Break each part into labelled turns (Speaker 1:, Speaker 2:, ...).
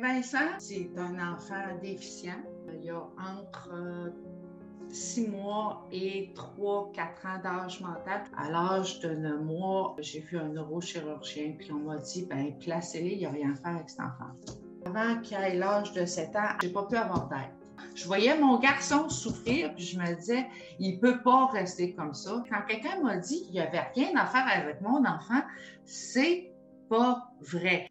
Speaker 1: Vincent, c'est un enfant déficient. Il a entre euh, six mois et 3-4 ans d'âge mental. À l'âge de 9 mois, j'ai vu un neurochirurgien, puis on m'a dit, ben placez-les, il n'y a rien à faire avec cet enfant. Avant qu'il ait l'âge de 7 ans, j'ai pas pu avoir d'aide. Je voyais mon garçon souffrir, puis je me disais, il peut pas rester comme ça. Quand quelqu'un m'a dit qu'il n'y avait rien à faire avec mon enfant, c'est pas vrai.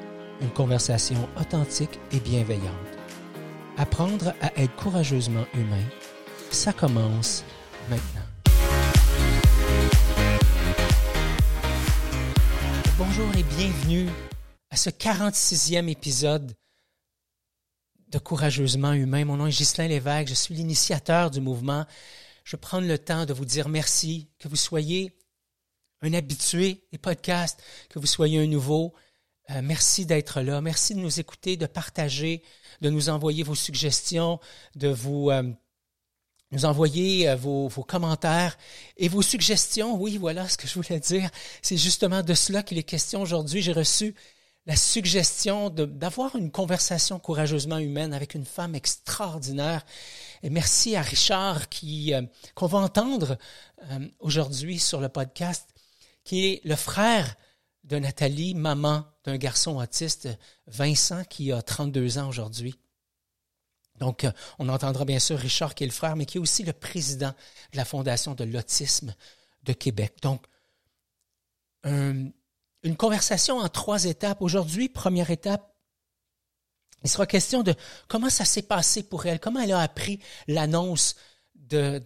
Speaker 2: une conversation authentique et bienveillante. Apprendre à être courageusement humain, ça commence maintenant. Bonjour et bienvenue à ce 46e épisode de Courageusement humain. Mon nom est Ghislain Lévesque, je suis l'initiateur du mouvement. Je prends le temps de vous dire merci, que vous soyez un habitué des podcasts, que vous soyez un nouveau. Euh, merci d'être là. Merci de nous écouter, de partager, de nous envoyer vos suggestions, de vous euh, nous envoyer euh, vos, commentaires et vos suggestions. Oui, voilà ce que je voulais dire. C'est justement de cela qu'il est question aujourd'hui. J'ai reçu la suggestion d'avoir une conversation courageusement humaine avec une femme extraordinaire. Et merci à Richard qui qu'on va entendre aujourd'hui sur le podcast, qui est le frère de Nathalie, maman d'un garçon autiste, Vincent, qui a 32 ans aujourd'hui. Donc, euh, on entendra bien sûr Richard, qui est le frère, mais qui est aussi le président de la Fondation de l'autisme de Québec. Donc, une conversation en trois étapes. Aujourd'hui, première étape, il sera question de comment ça s'est passé pour elle, comment elle a appris l'annonce de,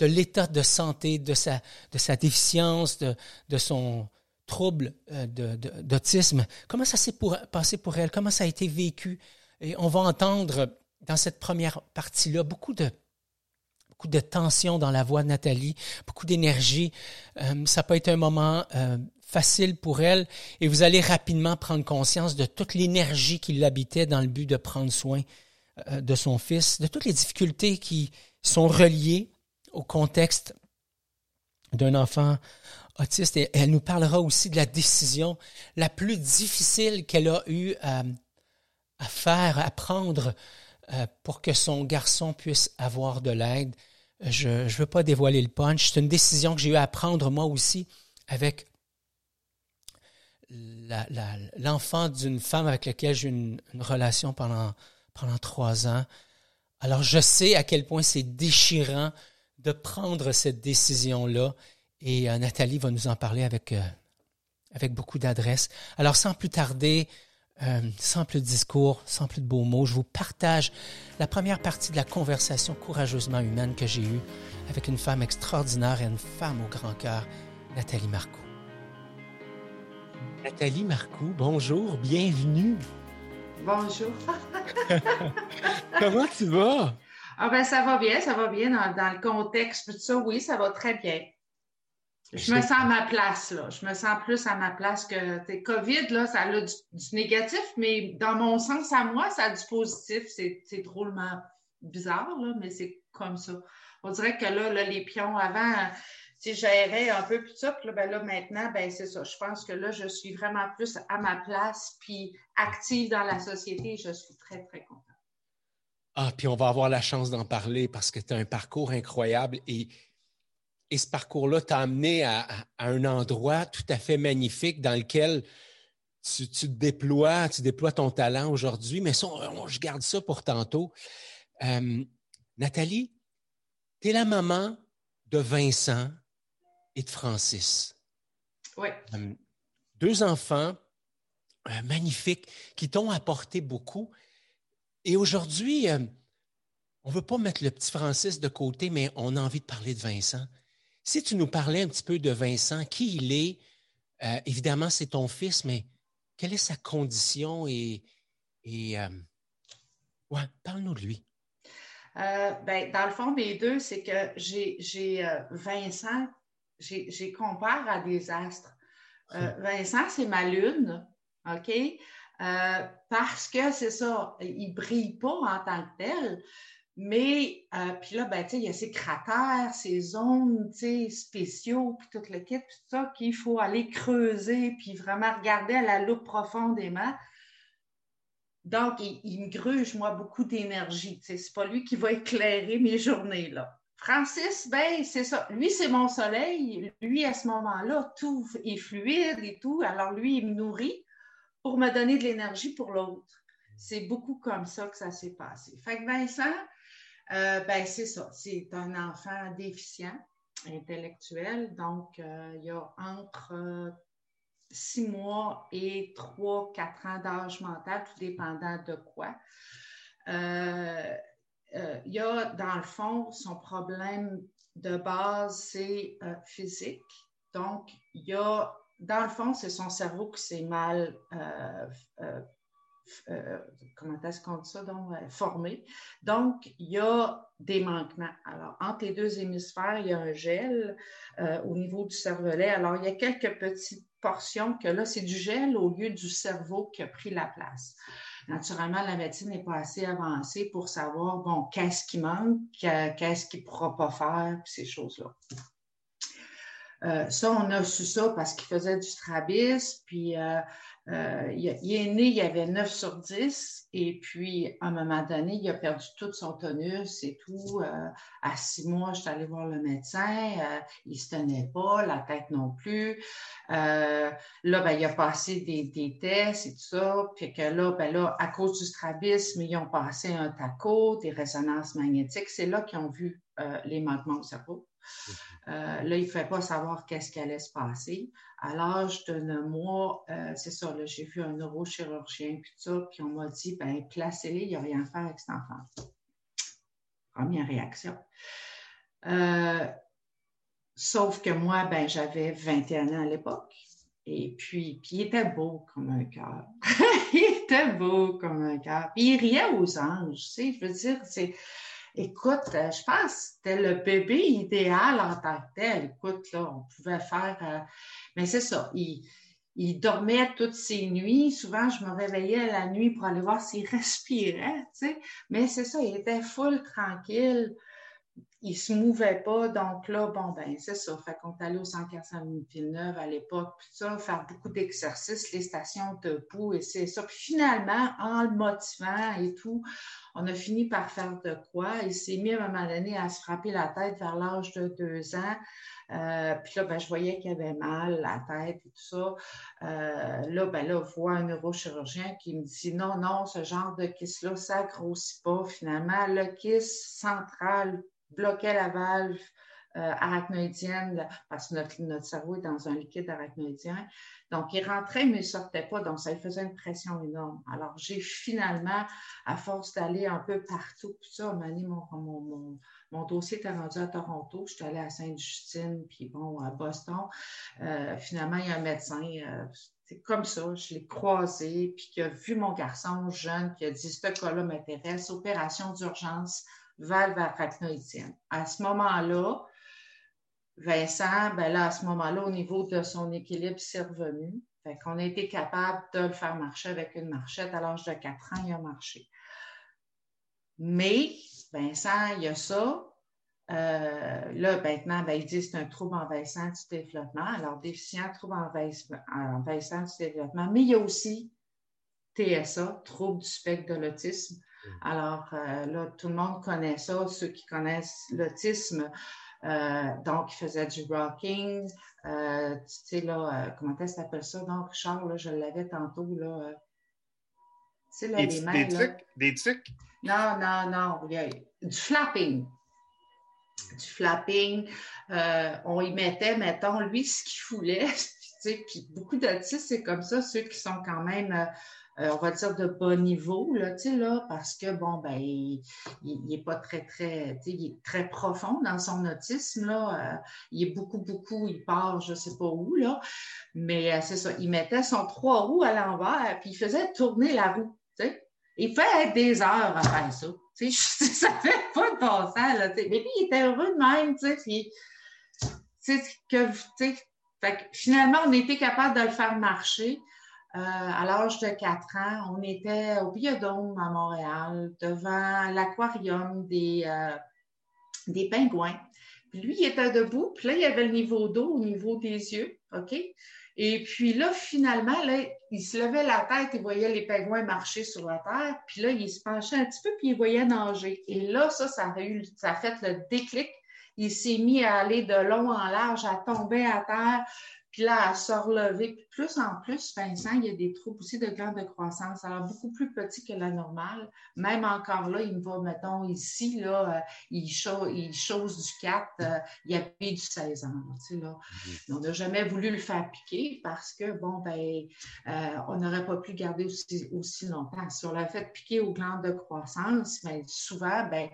Speaker 2: l'état de santé, de sa, de sa déficience, de, de son, trouble euh, d'autisme. Comment ça s'est passé pour elle? Comment ça a été vécu? Et on va entendre dans cette première partie-là beaucoup de beaucoup de tension dans la voix de Nathalie, beaucoup d'énergie. Euh, ça peut être un moment euh, facile pour elle et vous allez rapidement prendre conscience de toute l'énergie qui l'habitait dans le but de prendre soin de son fils, de toutes les difficultés qui sont reliées au contexte d'un enfant autiste et elle nous parlera aussi de la décision la plus difficile qu'elle a eu à, faire, à prendre euh, pour que son garçon puisse avoir de l'aide. Je ne veux pas dévoiler le punch. C'est une décision que j'ai eu à prendre moi aussi avec l'enfant d'une femme avec laquelle j'ai eu une, une, relation pendant, pendant trois ans. Alors je sais à quel point c'est déchirant de prendre cette décision-là et euh, Nathalie va nous en parler avec, euh, avec beaucoup d'adresse. Alors, sans plus tarder, euh, sans plus de discours, sans plus de beaux mots, je vous partage la première partie de la conversation courageusement humaine que j'ai eue avec une femme extraordinaire et une femme au grand cœur, Nathalie Marcoux. Nathalie Marcoux, bonjour, bienvenue.
Speaker 1: Bonjour.
Speaker 2: Comment tu vas?
Speaker 1: Ah ben ça va bien, ça va bien dans, dans le contexte, tout ça, oui, ça va très bien. Je me sens à ma place, là. Je me sens plus à ma place que COVID, là, ça a du, négatif, mais dans mon sens à moi, ça a du positif. C'est drôlement bizarre, là, mais c'est comme ça. On dirait que là, les pions avant, tu gérais un peu plus ça, puis là, ben là, maintenant, ben c'est ça. Je pense que là, je suis vraiment plus à ma place, puis active dans la société. Je suis très, très contente.
Speaker 2: Ah, puis on va avoir la chance d'en parler parce que tu as un parcours incroyable et et ce parcours-là t'a amené à, un endroit tout à fait magnifique dans lequel tu, te déploies, tu déploies ton talent aujourd'hui, mais je garde ça pour tantôt. Euh, Nathalie, tu es la maman de Vincent et de Francis.
Speaker 1: Oui.
Speaker 2: Euh, deux enfants euh, magnifiques qui t'ont apporté beaucoup. Et aujourd'hui, on ne veut pas mettre le petit Francis de côté, mais on a envie de parler de Vincent. Si tu nous parlais un petit peu de Vincent, qui il est, euh, évidemment, c'est ton fils, mais quelle est sa condition et, Et, ouais, parle-nous de lui.
Speaker 1: ben, dans le fond, mes deux, c'est que j'ai Vincent, j'ai compare à des astres. Vincent, c'est ma lune, OK? parce que c'est ça, il ne brille pas en tant que tel, mais, euh, puis là, ben, il y a ces cratères, ces zones, spéciaux, puis tout le kit, puis tout ça, qu'il faut aller creuser, puis vraiment regarder à la loupe profondément. Donc, il, me gruge, moi, beaucoup d'énergie. C'est pas lui qui va éclairer mes journées, là. Francis, ben, c'est ça. Lui, c'est mon soleil. Lui, à ce moment-là, tout est fluide et tout. Alors, lui, il me nourrit pour me donner de l'énergie pour l'autre. C'est beaucoup comme ça que ça s'est passé. Fait que Vincent, euh, ben, c'est ça. C'est un enfant déficient intellectuel. Donc, euh, il y a entre euh, six mois et trois, quatre ans d'âge mental, tout dépendant de quoi. il y a, dans le fond, son problème de base, c'est physique. Donc, il y a, dans le fond, c'est son cerveau qui s'est mal euh, comment est-ce qu'on dit ça, donc, euh. Donc, il y a des manquements. Alors, entre les deux hémisphères, il y a un gel euh, au niveau du cervelet. Alors, il y a quelques petites portions que là, c'est du gel au lieu du cerveau qui a pris la place. Naturellement, la médecine n'est pas assez avancée pour savoir, bon, qu'est-ce qui manque, qu'est-ce qu'il ne pourra pas faire, puis ces choses-là. ça, on a su ça parce qu'il faisait du strabisme, puis euh, il, est né, il avait 9 sur 10, et puis à un moment donné, il a perdu tout son tonus et tout. Euh, à six mois, je suis allée voir le médecin, euh, il ne se tenait pas, la tête non plus. là, ben, il a passé des, tests et tout ça, puis que là, ben, là, à cause du strabisme, ils ont passé un taco, des résonances magnétiques. C'est là qu'ils ont vu les manquements au cerveau. Euh, là, il ne pouvait pas savoir qu'est-ce qui allait se passer. À l'âge de 9 mois, euh, c'est ça, j'ai vu un neurochirurgien, puis tout ça, puis on m'a dit, ben placez-les, il n'y a rien à faire avec cet enfant. Première réaction. Euh, sauf que moi, ben, j'avais 21 ans à l'époque. Et puis, puis il était beau comme un cœur. il était beau comme un cœur. Puis il riait aux anges, tu sais, je veux dire, c'est Écoute, euh, je pense que c'était le bébé idéal en tant que tel. Écoute, là, on pouvait faire. Euh, mais c'est ça. Il, il, dormait toutes ses nuits. Souvent, je me réveillais la nuit pour aller voir s'il respirait. Mais c'est ça, il était full tranquille il se mouvait pas. Donc là, bon, ben, c'est ça. Fait qu'on est allé au 145 Villeneuve à l'époque, puis ça, faire beaucoup d'exercices, les stations debout, et c'est ça. Puis finalement, en le motivant et tout, on a fini par faire de quoi. Il s'est mis à un moment donné à se frapper la tête vers l'âge de deux ans. Euh, puis là, ben, je voyais qu'il avait mal, la tête et tout ça. Euh, là, ben là, voit un neurochirurgien qui me dit non, non, ce genre de kiss-là, ça grossit pas finalement. Le kiss central bloquait la valve euh, arachnoïdienne parce que notre, cerveau est dans un liquide arachnoïdien. Donc, il rentrait, mais il ne sortait pas. Donc, ça lui faisait une pression énorme. Alors, j'ai finalement, à force d'aller un peu partout, tout ça, mon, mon, mon, dossier était rendu à Toronto. Je suis allée à Sainte-Justine, puis bon, à Boston. Euh, finalement, il y a un médecin. Euh, c'est comme ça, je l'ai croisé, puis qui a vu mon garçon jeune, qui a dit, ce cas-là m'intéresse, opération d'urgence, valve arachnoïdienne. À ce moment-là, Vincent, ben là, à ce moment-là, au niveau de son équilibre, c'est revenu. Fait qu'on a été capable de le faire marcher avec une marchette. À l'âge de 4 ans, il a marché. Mais, Vincent, il y a ça. Euh, là, maintenant, ben, il dit que c'est un trouble envahissant du développement. Alors, déficient, trouble envahissant du développement. Mais il y a aussi TSA, trouble du spectre de l'autisme. Alors, euh, là, tout le monde connaît ça, ceux qui connaissent l'autisme. Euh, donc, il faisait du rocking. Euh, tu sais, là, comment est-ce que tu appelles ça? Donc, Charles, je l'avais tantôt, là.
Speaker 3: tu sais, là, des, les mains. Des trucs? Des trucs?
Speaker 1: Non, non, non. du flapping. Du flapping. on y mettait, mettons, lui, ce qu'il voulait. puis beaucoup d'autistes, c'est comme ça, ceux qui sont quand même euh, on va dire, de bas niveau, là, tu sais, là, parce que, bon, ben, il n'est pas très, très, tu sais, il est très profond dans son autisme, là. Euh, il est beaucoup, beaucoup, il part, je sais pas où, là. Mais euh, c'est ça, il mettait son trois roues à l'envers, puis il faisait tourner la roue, tu sais. Il fait des heures à faire ça. Tu sais, ça fait pas de bon sens, là. Mais lui, il était heureux de même, tu sais. Puis, tu sais, que, tu sais, finalement, on était capable de le faire marcher. Euh, à l'âge de 4 ans, on était au Biodôme à Montréal, devant l'aquarium des, euh, des pingouins. Puis lui, il était debout, puis là, il y avait le niveau d'eau au niveau des yeux, OK? Et puis là, finalement, là, il se levait la tête, il voyait les pingouins marcher sur la terre, puis là, il se penchait un petit peu, puis il voyait nager. Et là, ça, ça eu, ça a fait le déclic. Il s'est mis à aller de long en large, à tomber à terre, puis là, à se relever. Puis plus en plus, Vincent, il y a des troubles aussi de glandes de croissance. Alors, beaucoup plus petit que la normale. Même encore là, il me va, mettons, ici, là, euh, il, chose du 4, euh, il a payé du 16 ans. tu sais, là. Mm-hmm. On n'a jamais voulu le faire piquer parce que, bon, ben, euh, on n'aurait pas pu le garder aussi, aussi longtemps. Si on l'a fait piquer aux glandes de croissance, mais ben, souvent, ben,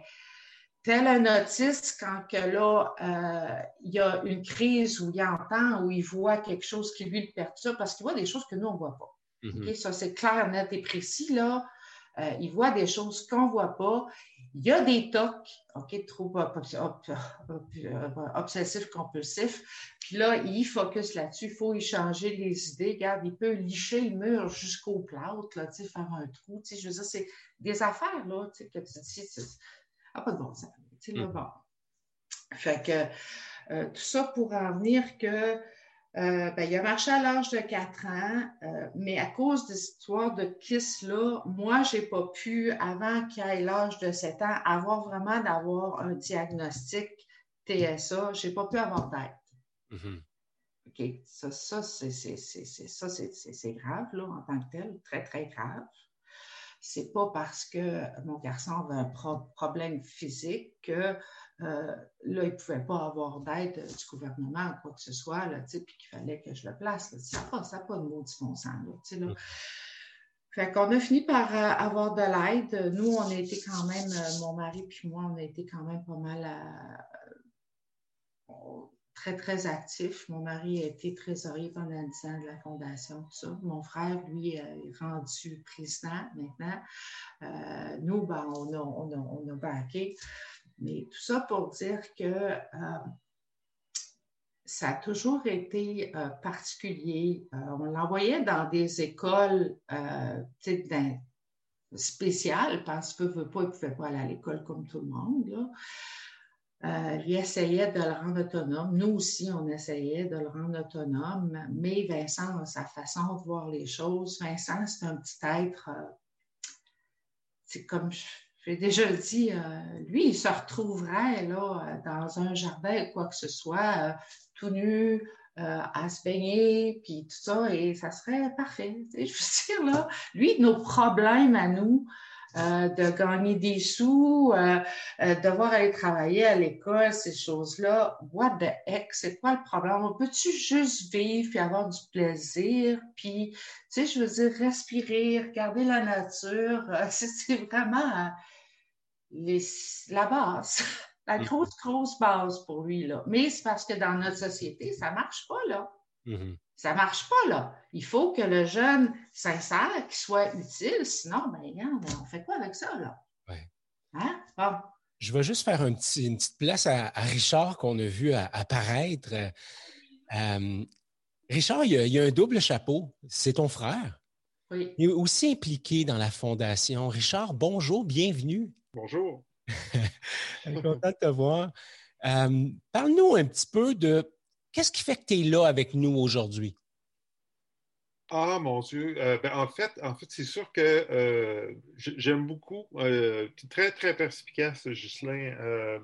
Speaker 1: tel un autiste, quand que là, euh, il y a une crise où il entend, où il voit quelque chose qui lui le perturbe, parce qu'il voit des choses que nous, on ne voit pas. Mm-hmm. Ça, c'est clair, net et précis, là. Euh, il voit des choses qu'on ne voit pas. Il y a des tocs, OK, trop obsessif, compulsif. Puis là, il focus là-dessus. Il faut y changer les idées. Regarde, il peut licher le mur jusqu'au plâtre, là, faire un trou. Je veux dire, c'est des affaires, là, que tu dis, ah, pas de bon sens. Sais, mm. Fait que euh, tout ça pour en venir que euh, ben, il a marché à l'âge de 4 ans, euh, mais à cause de cette histoire de KISS-là, moi, je n'ai pas pu, avant qu'il ait l'âge de 7 ans, avoir vraiment d'avoir un diagnostic TSA. Je n'ai pas pu avoir d'aide. Mm-hmm. OK, ça, ça c'est grave, là, en tant que tel, très, très grave c'est pas parce que mon garçon avait un problème physique que euh, là, il ne pouvait pas avoir d'aide du gouvernement ou quoi que ce soit, là, puis qu'il fallait que je le place. Ça n'a pas, pas de mot bon sens. Là, là. Fait qu'on a fini par euh, avoir de l'aide. Nous, on a été quand même, euh, mon mari puis moi, on a été quand même pas mal à, très, très actif. Mon mari a été trésorier pendant 10 ans de la fondation. Mon frère, lui, est rendu président maintenant. Euh, nous, ben, on, a, on, a, on a baqué. Mais tout ça pour dire que euh, ça a toujours été euh, particulier. on l'envoyait dans des écoles spéciales parce qu'il ne pouvait pas aller à l'école comme tout le monde. Euh, lui essayait de le rendre autonome. Nous aussi, on essayait de le rendre autonome. Mais Vincent a sa façon de voir les choses. Vincent, c'est un petit être, euh, c'est comme j'ai déjà dit, euh, lui, il se retrouverait là, dans un jardin ou quoi que ce soit, tout nu, à se baigner, puis tout ça, et ça serait parfait. Je veux dire, là, lui, nos problèmes à nous, euh, de gagner des sous, euh, euh, devoir aller travailler à l'école, ces choses-là. What the heck? C'est quoi le problème? On peut-tu juste vivre et avoir du plaisir? Puis, tu sais, je veux dire, respirer, regarder la nature? c'est vraiment la base. La grosse, grosse base pour lui, là. Mais c'est parce que dans notre société, ça marche pas, là. Mm-hmm. Ça ne marche pas, là. Il faut que le jeune sincère, qu'il soit utile, sinon, ben, regarde, on fait quoi avec ça, là?
Speaker 2: Oui. Hein? Je vais juste faire une petite place à, Richard qu'on a vu apparaître. Euh, Richard, il y, a, un double chapeau. C'est ton frère.
Speaker 1: Oui.
Speaker 2: Il est aussi impliqué dans la fondation. Richard, bonjour, bienvenue.
Speaker 3: Bonjour.
Speaker 2: Content de te voir. Euh, parle-nous un petit peu de Qu'est-ce qui fait que tu es là avec nous aujourd'hui?
Speaker 3: Ah, mon Dieu. Euh, ben, en fait, en fait c'est sûr que euh, j'aime beaucoup. Euh, très, très perspicace, Ghislain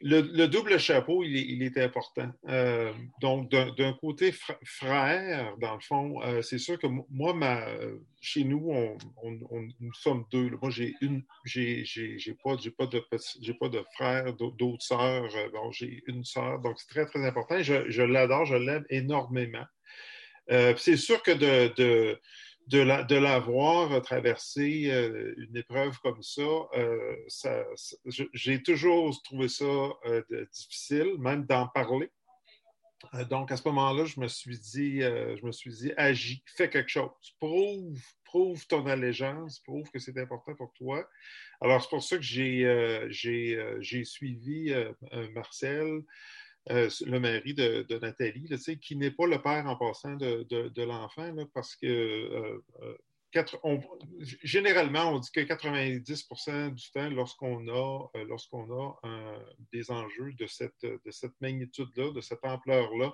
Speaker 3: le, double chapeau, il est, important. Euh, donc, d'un côté frère, dans le fond, euh, c'est sûr que moi, ma, chez nous, nous sommes deux. Moi, j'ai une, j'ai pas, pas de j'ai pas de frère, d'autres sœurs. Euh, bon, j'ai une sœur, donc c'est très très important. Je, l'adore, je l'aime énormément. c'est sûr que de, la, de traversé euh, une épreuve comme ça, euh, j'ai toujours trouvé ça euh, difficile, même d'en parler. donc, à ce moment-là, je me suis dit, je me suis dit, agis, fais quelque chose, prouve, prouve ton allégeance, prouve que c'est important pour toi. Alors, c'est pour ça que j'ai suivi euh, le mari de, Nathalie, qui n'est pas le père en passant de, l'enfant, parce que généralement, on dit que 90% du temps, lorsqu'on a, a des enjeux de cette, de cette magnitude-là, de cette ampleur-là,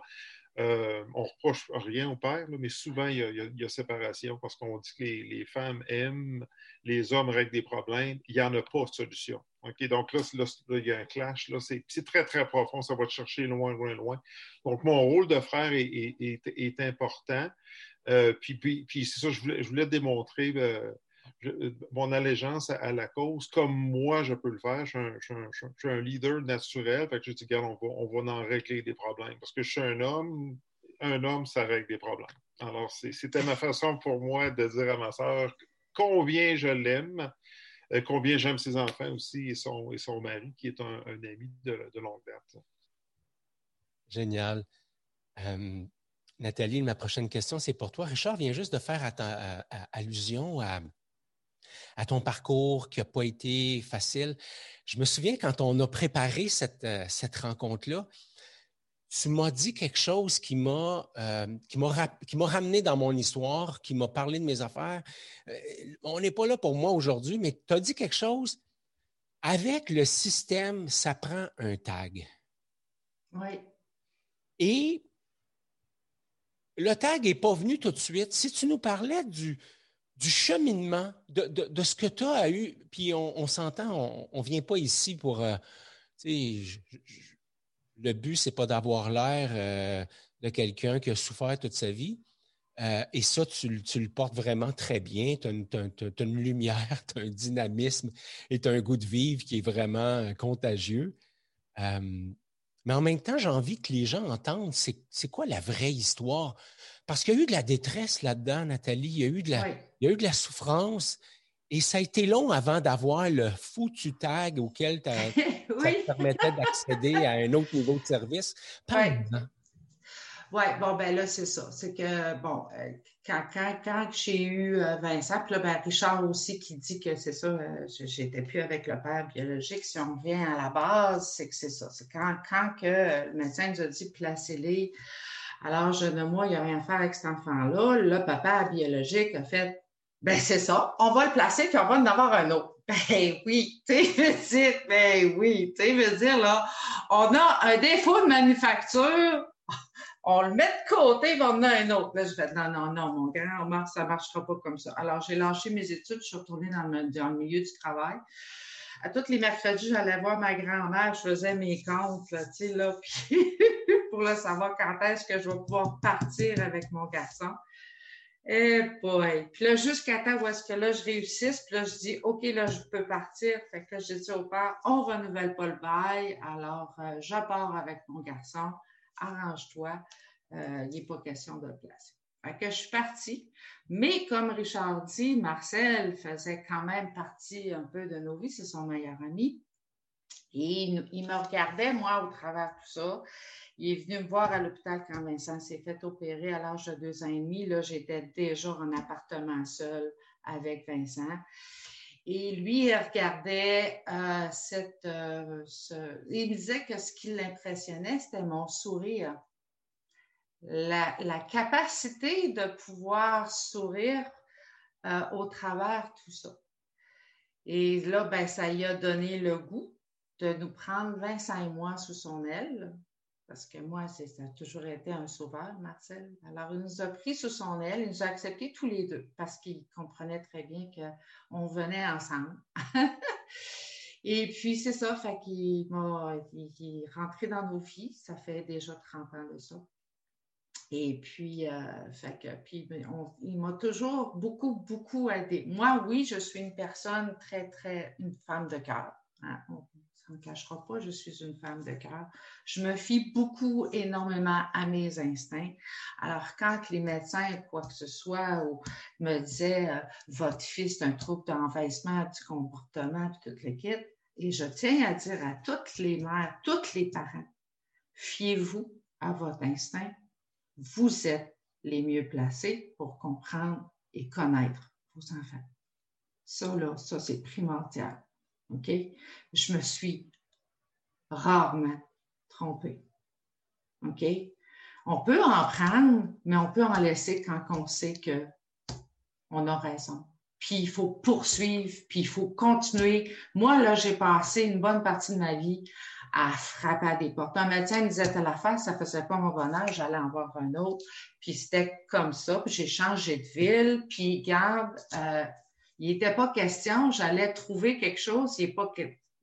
Speaker 3: euh, on ne reproche rien au père, mais souvent, il y, a, séparation parce qu'on dit que les, femmes aiment, les hommes règlent des problèmes. Il n'y en a pas de solution. Donc là, il y a un clash. C'est très, très profond. Ça va te chercher loin, loin, loin. Donc, mon rôle de frère est, important. Euh, puis, puis, c'est ça, je voulais, je voulais démontrer. Euh, euh, mon allégeance à, la cause, comme moi je peux le faire. Je suis un, leader naturel. Fait que je dis, regarde, on va, en régler des problèmes. Parce que je suis un homme, un homme, ça règle des problèmes. Alors, c'était ma façon pour moi de dire à ma soeur combien je l'aime, euh, combien j'aime ses enfants aussi et son, et son mari, qui est un, ami de, longue date.
Speaker 4: Génial. Euh, Nathalie, ma prochaine question, c'est pour toi. Richard vient juste de faire allusion à, à ton parcours qui n'a pas été facile. Je me souviens quand on a préparé cette, euh, cette rencontre-là, tu m'as dit quelque chose qui m'a euh, qui m'a ramené dans mon histoire, qui m'a parlé de mes affaires. Euh, on n'est pas là pour moi aujourd'hui, mais tu as dit quelque chose. Avec le système, ça prend un tag.
Speaker 1: Oui.
Speaker 4: Et le tag n'est pas venu tout de suite. Si tu nous parlais du, du cheminement, de, ce que tu as eu, puis on, s'entend, on ne vient pas ici pour... Euh, le but, c'est pas d'avoir l'air euh, de quelqu'un qui a souffert toute sa vie. Euh, et ça, tu, le portes vraiment très bien. Tu as, une lumière, tu as un dynamisme et tu as un goût de vivre qui est vraiment contagieux. mais en même temps, j'ai envie que les gens entendent c'est quoi la vraie histoire? Parce qu'il y a eu de la détresse là-dedans, Nathalie. Il y a eu de la, il y a eu de la souffrance. Et ça a été long avant d'avoir le foutu tag auquel ça te permettait d'accéder à un autre niveau de service.
Speaker 1: Oui, bon, ben là, c'est ça. C'est que, bon, euh, quand, quand, j'ai eu euh, Vincent, puis là, ben, Richard aussi qui dit que c'est ça, euh, j'étais plus avec le père biologique. Si on revient à la base, c'est que c'est ça. C'est quand, quand que le médecin nous a dit placez-les alors, je de moi, il n'y a rien à faire avec cet enfant-là. Le papa biologique a fait ben c'est ça, on va le placer puis on va en avoir un autre. Ben oui, tu sais, ben oui, tu sais, veux dire, là, on a un défaut de manufacture, on le met de côté, on en a un autre. Là, je fais non, non, non, mon grand, ça ne marchera pas comme ça. Alors, j'ai lâché mes études, je suis retournée dans le, dans le milieu du travail à tous les mercredis, j'allais voir ma grand-mère, je faisais mes comptes, tu sais, là, puis pour le savoir quand est-ce que je vais pouvoir partir avec mon garçon. Eh boy! Puis là, jusqu'à temps où est-ce que là, je réussisse, puis là, je dis, OK, là, je peux partir. Fait que là, j'ai dit au père, on renouvelle pas le bail, alors euh, je pars avec mon garçon, arrange-toi, euh, il n'est pas question de le placer. Fait que je suis partie. Mais comme Richard dit, Marcel faisait quand même partie un peu de nos vies, c'est son meilleur ami. Et il, me regardait, moi, au travers de tout ça. Il est venu me voir à l'hôpital quand Vincent s'est fait opérer à l'âge de deux ans et demi. Là, j'étais déjà en appartement seul avec Vincent. Et lui, il regardait euh, cette. Euh, il me disait que ce qui l'impressionnait, c'était mon sourire la, capacité de pouvoir sourire euh, au travers tout ça. Et là, ben, ça y a donné le goût de nous prendre Vincent et moi sous son aile, parce que moi, ça a toujours été un sauveur, Marcel. Alors, il nous a pris sous son aile, il nous a acceptés tous les deux, parce qu'il comprenait très bien qu'on venait ensemble. et puis, c'est ça, fait qu'il il est rentré dans nos vies, ça fait déjà 30 ans de ça. Et puis, euh, fait ben, il m'a toujours beaucoup, beaucoup aidé. Moi, oui, je suis une personne très, très, une femme de cœur. Hein. Ne cachera pas, je suis une femme de cœur. Je me fie beaucoup, énormément à mes instincts. Alors, quand les médecins, quoi que ce soit, ou me disaient euh, votre fils a un trouble d'envahissement du comportement, puis toute l'équipe, et je tiens à dire à toutes les mères, tous les parents, fiez-vous à votre instinct vous êtes les mieux placés pour comprendre et connaître vos enfants. Ça, là, ça, c'est primordial. OK? Je me suis rarement trompée. OK? On peut en prendre, mais on peut en laisser quand on sait qu'on a raison. Puis il faut poursuivre, puis il faut continuer. Moi, là, j'ai passé une bonne partie de ma vie à frapper à des portes. Un médecin me disait telle affaire, ça faisait pas mon bonheur, j'allais en voir un autre. Puis c'était comme ça, puis j'ai changé de ville. Puis garde, euh, il n'était pas question, j'allais trouver quelque chose, il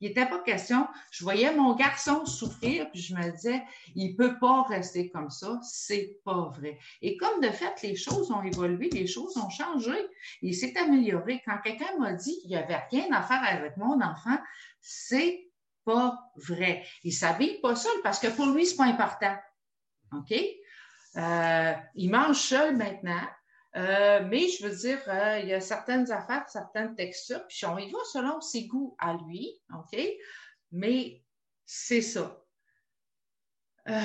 Speaker 1: n'était pas question. Je voyais mon garçon souffrir, puis je me disais, il ne peut pas rester comme ça, c'est pas vrai. Et comme de fait, les choses ont évolué, les choses ont changé, il s'est amélioré. Quand quelqu'un m'a dit qu'il n'y avait rien à faire avec mon enfant, c'est pas vrai. Il s'habille pas seul parce que pour lui, c'est pas important. OK? Euh, il mange seul maintenant. Euh, mais je veux dire, euh, il y a certaines affaires, certaines textures, puis on y va selon ses goûts à lui, OK? Mais c'est ça. Euh,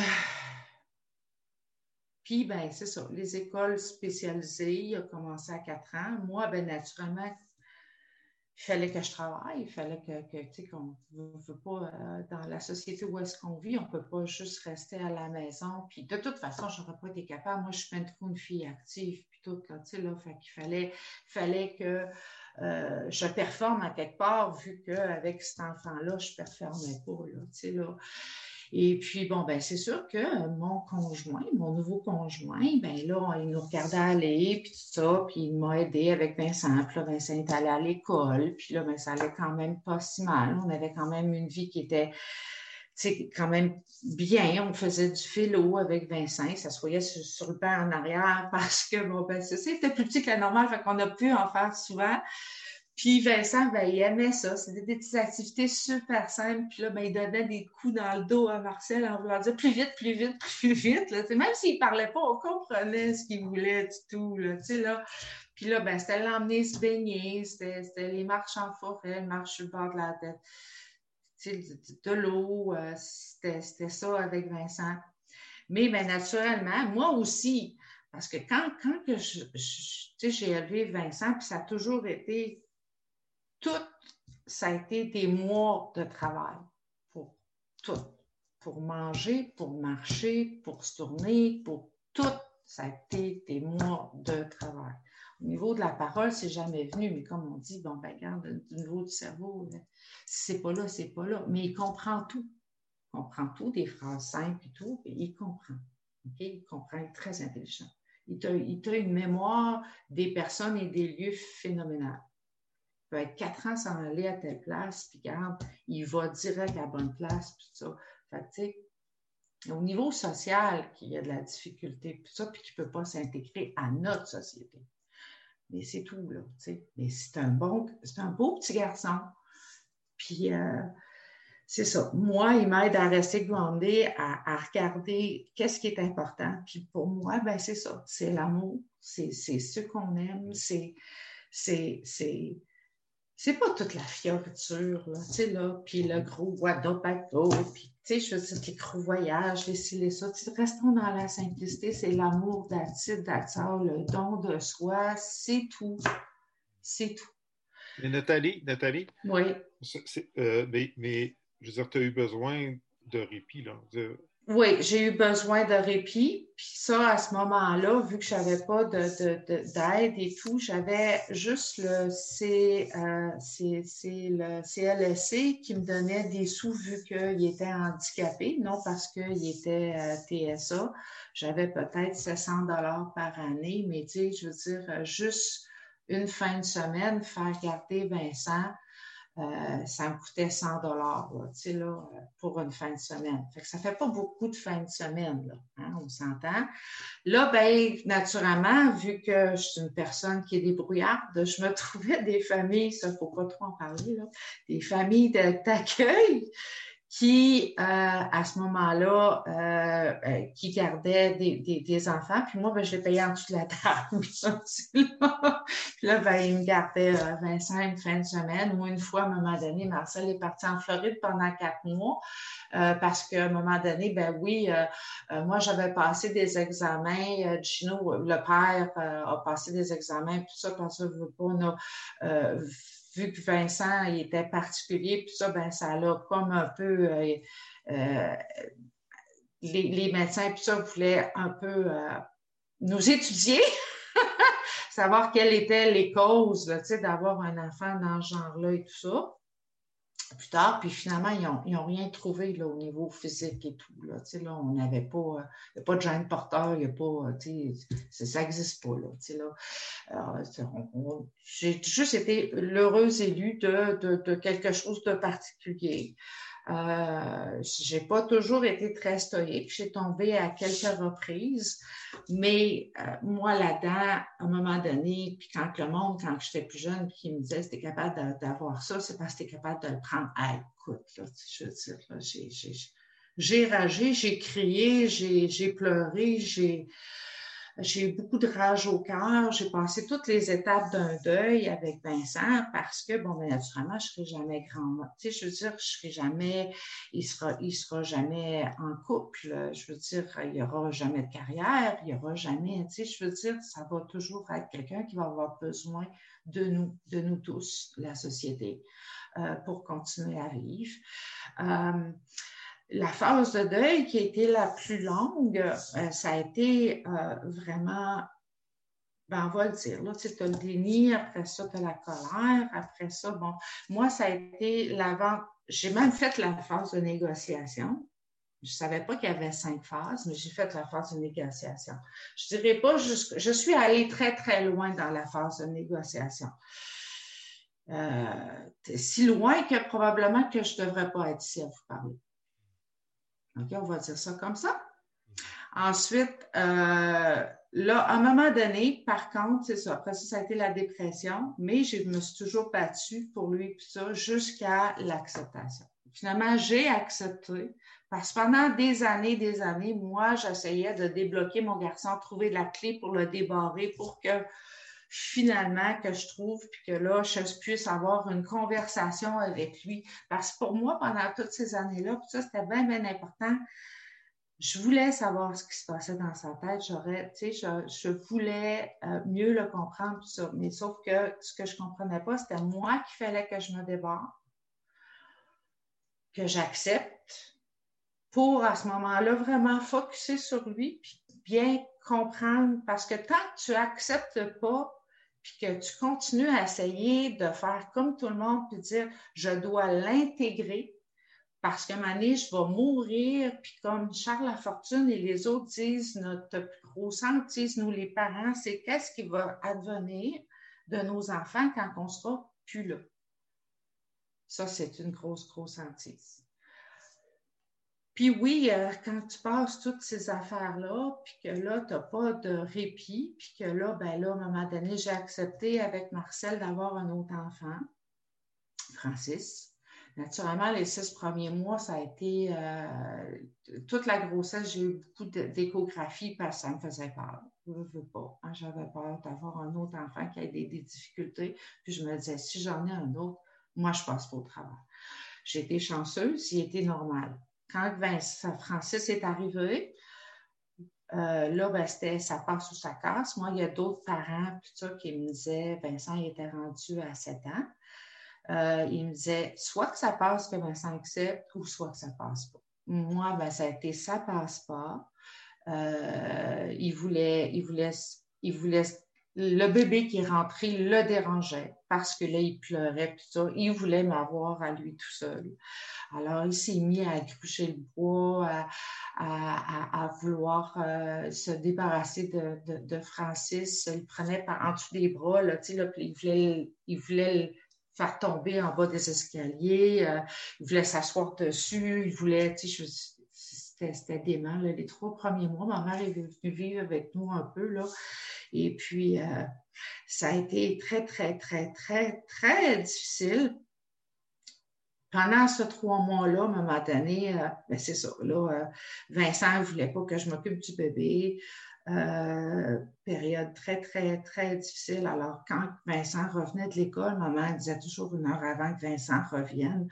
Speaker 1: puis, ben, c'est ça. Les écoles spécialisées, il a commencé à quatre ans. Moi, ben, naturellement, il fallait que je travaille, il fallait que, tu sais, qu'on ne veut pas, euh, dans la société où est-ce qu'on vit, on ne peut pas juste rester à la maison. Puis de toute façon, je n'aurais pas été capable. Moi, je suis trop une fille active, tout, là, tu sais, là, fait fallait, fallait que euh, je performe à quelque part, vu qu'avec cet enfant-là, je ne performais pas, là, tu sais, là. Et puis, bon, ben c'est sûr que mon conjoint, mon nouveau conjoint, ben là, il nous regardait aller, puis tout ça, puis il m'a aidé avec Vincent. Puis là, Vincent est allé à l'école, puis là, ben, ça allait quand même pas si mal. On avait quand même une vie qui était c'est quand même bien. On faisait du philo avec Vincent. Ça se voyait sur, le banc en arrière parce que, bon, ben, c'était plus petit que la normale, fait qu'on a pu en faire souvent. Puis Vincent, ben, il aimait ça. C'était des petites activités super simples. Puis là, ben, il donnait des coups dans le dos à Marcel en voulant dire plus vite, plus vite, plus vite. Même s'il ne parlait pas, on comprenait ce qu'il voulait du tout. Là. Là. Puis là, ben, c'était l'emmener se baigner, c'était les marches en forêt, les marches sur le bord de la tête. De, l'eau, euh, c'était ça avec Vincent. Mais ben, naturellement, moi aussi, parce que quand, quand que j'ai élevé Vincent, puis ça a toujours été tout, ça a été des mois de travail pour tout. Pour manger, pour marcher, pour se tourner, pour tout, ça a été des mois de travail. Au niveau de la parole, c'est jamais venu, mais comme on dit, bon, ben, regarde, au niveau du cerveau, si c'est pas là, c'est pas là. Mais il comprend tout. Il comprend tout, des phrases simples et tout, et il comprend. Il comprend, il est très intelligent. Il a, une mémoire des personnes et des lieux phénoménales peut être quatre ans sans aller à telle place, puis regarde, il va direct à la bonne place, puis ça. Fait au niveau social, qu'il y a de la difficulté, puis ça, puis qu'il ne peut pas s'intégrer à notre société. Mais c'est tout, là, tu sais. Mais c'est un bon, c'est un beau petit garçon. Puis, euh, c'est ça. Moi, il m'aide à rester groundé, à, à regarder qu'est-ce qui est important. Puis pour moi, ben c'est ça. C'est l'amour. C'est, c'est ce qu'on aime. C'est, c'est, c'est, c'est pas toute la fioriture, là, tu sais, là, puis le gros guadapato, puis, tu sais, je veux dire, les gros voyages, les ci, les ça, restons dans la simplicité, c'est l'amour d'attitude, d'attitude, le don de soi, c'est tout, c'est tout.
Speaker 3: Mais Nathalie, Nathalie?
Speaker 1: Oui.
Speaker 3: Euh, mais, mais, je veux dire, tu as eu besoin de répit, là.
Speaker 1: Oui, j'ai eu besoin de répit. Puis ça, à ce moment-là, vu que je n'avais pas d'aide de, et tout, j'avais juste le, C, euh, le CLSC qui me donnait des sous vu qu'il était handicapé, non parce qu'il était euh, TSA. J'avais peut-être 700 dollars par année, mais tu je veux dire, juste une fin de semaine, faire garder Vincent, euh, ça me coûtait 100 dollars pour une fin de semaine. Ça ne fait pas beaucoup de fins de semaine, hein, on s'entend. Là, ben, naturellement, vu que je suis une personne qui est débrouillarde, je me trouvais des familles, ça ne faut pas trop en parler, des familles d'accueil qui, euh, à ce moment-là, euh, euh, qui gardait des, enfants. Puis moi, ben, je les payais en dessous de la table. puis là, ben, il me gardait 25 fin de semaine. Moi, une fois, à un moment donné, Marcel est parti en Floride pendant quatre mois. parce qu'à un moment donné, ben oui, moi, j'avais passé des examens. Gino, le père, a passé des examens, tout ça, veut pas, on a vu que Vincent était particulier, puis ça, ben, ça l'a comme un peu. Euh, euh, les, médecins, puis ça, voulaient un peu euh, nous étudier, savoir quelles étaient les causes d'avoir un enfant dans ce genre-là et tout ça plus tard. Puis finalement, ils n'ont rien trouvé là, au niveau physique et tout. Là, là on n'avait pas, il n'y a pas de gène porteur, a pas, ça n'existe pas. Là. J'ai juste été l'heureuse élue de, de, quelque chose de particulier. Euh, j'ai pas toujours été très stoïque. J'ai tombé à quelques reprises, mais euh, moi là-dedans, à un moment donné, puis quand le monde, quand j'étais plus jeune, qui me disait c'était capable d'avoir ça, c'est parce que tu es capable de le prendre à écoute. Là, je veux dire, j'ai ragé, j'ai crié, j'ai pleuré, j'ai j'ai eu beaucoup de rage au cœur. J'ai passé toutes les étapes d'un deuil avec Vincent parce que, bon, bien, naturellement, je ne serai jamais grand. Tu sais, je veux dire, je serai jamais, il sera, il sera jamais en couple. Je veux dire, il n'y aura jamais de carrière, il n'y aura jamais, tu sais, je veux dire, ça va toujours être quelqu'un qui va avoir besoin de nous, de nous tous, la société, euh, pour continuer à vivre. Euh, la phase de deuil qui a été la plus longue, euh, ça a été euh, vraiment, ben, on va le dire, là, tu as le déni, après ça, tu as la colère, après ça, bon, moi, ça a été l'avant, j'ai même fait la phase de négociation. Je ne savais pas qu'il y avait cinq phases, mais j'ai fait la phase de négociation. Je dirais pas, juste, je suis allée très, très loin dans la phase de négociation. Euh, si loin que probablement que je ne devrais pas être ici à vous parler. OK, on va dire ça comme ça. Ensuite, euh, là, à un moment donné, par contre, c'est ça. Après ça, ça a été la dépression, mais je me suis toujours battue pour lui, puis ça, jusqu'à l'acceptation. Finalement, j'ai accepté parce que pendant des années, des années, moi, j'essayais de débloquer mon garçon, trouver la clé pour le débarrer pour que finalement que je trouve, puis que là, je puisse avoir une conversation avec lui. Parce que pour moi, pendant toutes ces années-là, ça, c'était bien, bien important. Je voulais savoir ce qui se passait dans sa tête. J'aurais, tu sais, je, voulais euh, mieux le comprendre, ça. Mais sauf que ce que je ne comprenais pas, c'était moi qu'il fallait que je me débarque, que j'accepte pour à ce moment-là vraiment focuser sur lui, puis bien comprendre. Parce que tant que tu n'acceptes pas puis que tu continues à essayer de faire comme tout le monde, puis dire, je dois l'intégrer parce que année, je vais mourir, puis comme Charles Lafortune et les autres disent, notre plus gros disent nous les parents, c'est qu'est-ce qui va advenir de nos enfants quand on sera plus là. Ça, c'est une grosse, grosse hantise. Puis oui, euh, quand tu passes toutes ces affaires-là, puis que là, tu n'as pas de répit, puis que là, ben là, à un moment donné, j'ai accepté avec Marcel d'avoir un autre enfant, Francis. Naturellement, les six premiers mois, ça a été euh, toute la grossesse, j'ai eu beaucoup d'échographie parce que ça me faisait peur. Je veux pas. Hein, j'avais peur d'avoir un autre enfant qui a des, des, difficultés. Puis je me disais, si j'en ai un autre, moi, je passe pas au travail. J'ai été chanceuse, il était normal quand Vincent Francis est arrivé, euh, là, ben, c'était ça passe ou ça casse. Moi, il y a d'autres parents qui me disaient Vincent il était rendu à 7 ans. Euh, il me disait soit que ça passe, que Vincent accepte, ou soit que ça passe pas. Moi, ben, ça a été ça passe pas. Euh, il voulait, il voulait, il voulait le bébé qui est rentré le dérangeait parce que là, il pleurait, puis ça. Il voulait m'avoir à lui tout seul. Alors, il s'est mis à crucher le bois, à, vouloir euh, se débarrasser de, Francis. Il prenait par en dessous des bras, là, il voulait, il voulait le faire tomber en bas des escaliers. Euh, il voulait s'asseoir dessus. Il voulait, c'était dément. Les trois premiers mois, ma mère est venue vivre avec nous un peu. Là. Et puis, euh, ça a été très, très, très, très, très difficile pendant ces trois mois-là, à un moment donné, c'est ça. Là, euh, Vincent ne voulait pas que je m'occupe du bébé. Euh, période très, très, très difficile. Alors, quand Vincent revenait de l'école, maman disait toujours une heure avant que Vincent revienne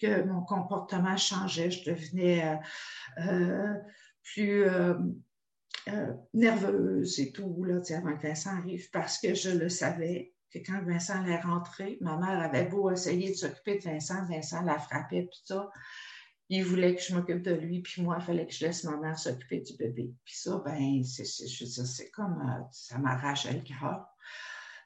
Speaker 1: que mon comportement changeait. Je devenais plus nerveuse et tout, là, avant que Vincent arrive, parce que je le savais que quand Vincent allait rentrer, ma mère avait beau essayer de s'occuper de Vincent, Vincent la frappait, tout ça. Il voulait que je m'occupe de lui, puis moi, il fallait que je laisse ma mère s'occuper du bébé. Puis ça, ben, c'est comme, euh, ça m'arrachait le cœur.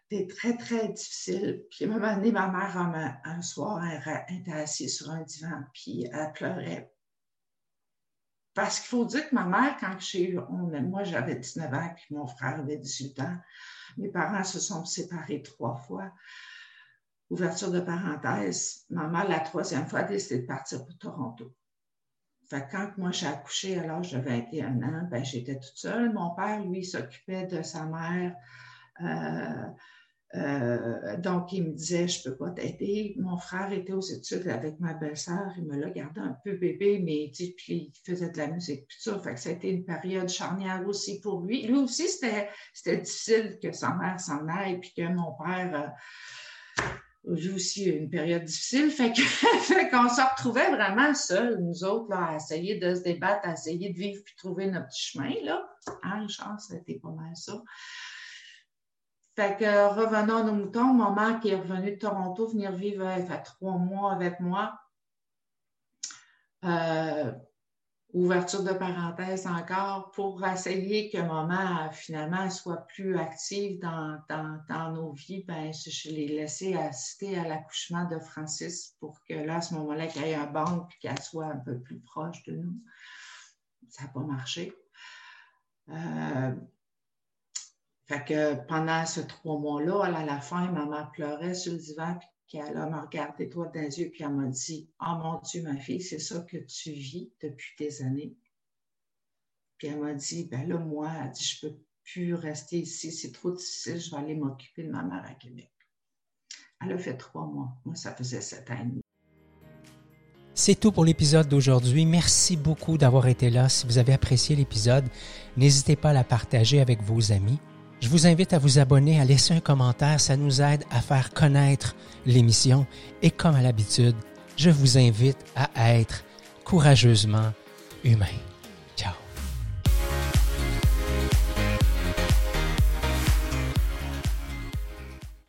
Speaker 1: C'était très, très difficile. Puis à un moment donné, ma mère, un soir, elle, était assise sur un divan, puis elle pleurait. Parce qu'il faut dire que ma mère, quand j'ai, moi j'avais 19 ans, puis mon frère avait 18 ans, mes parents se sont séparés trois fois. Ouverture de parenthèse, maman, la troisième fois, a décidé de partir pour Toronto. Fait quand moi j'ai accouché à l'âge de 21 ans, ben, j'étais toute seule. Mon père, lui, s'occupait de sa mère. Euh, euh, donc, il me disait, je ne peux pas t'aider. Mon frère était aux études avec ma belle-sœur. Il me l'a gardé un peu bébé, mais puis il faisait de la musique, puis ça. Fait que ça a été une période charnière aussi pour lui. Lui aussi, c'était difficile que sa mère s'en aille, puis que mon père euh, a aussi une période difficile. Fait qu'on se retrouvait vraiment seuls, nous autres, là, à essayer de se débattre, à essayer de vivre, puis trouver notre chemin. Là. Hein, Richard, ça a été pas mal ça. Fait que revenons à nos moutons, maman qui est revenue de Toronto, venir vivre, elle fait trois mois avec moi. Euh, ouverture de parenthèse encore pour essayer que maman finalement soit plus active dans, nos vies. Ben, je, l'ai laissé assister à l'accouchement de Francis pour que là, à ce moment-là, qu'elle ait un banc et qu'elle soit un peu plus proche de nous. Ça n'a pas marché. Euh, fait que pendant ces trois mois-là, à la fin, maman pleurait sur le divan, puis elle m'a regardé toi dans les yeux, puis elle m'a dit Oh mon Dieu, ma fille, c'est ça que tu vis depuis des années. Puis elle m'a dit Ben là, moi, elle dit, je peux plus rester ici, c'est trop difficile, je vais aller m'occuper de ma mère à Québec. Elle a fait trois mois. Moi, ça faisait sept demi.
Speaker 2: C'est tout pour l'épisode d'aujourd'hui. Merci beaucoup d'avoir été là. Si vous avez apprécié l'épisode, n'hésitez pas à la partager avec vos amis. Je vous invite à vous abonner, à laisser un commentaire, ça nous aide à faire connaître l'émission et comme à l'habitude, je vous invite à être courageusement humain.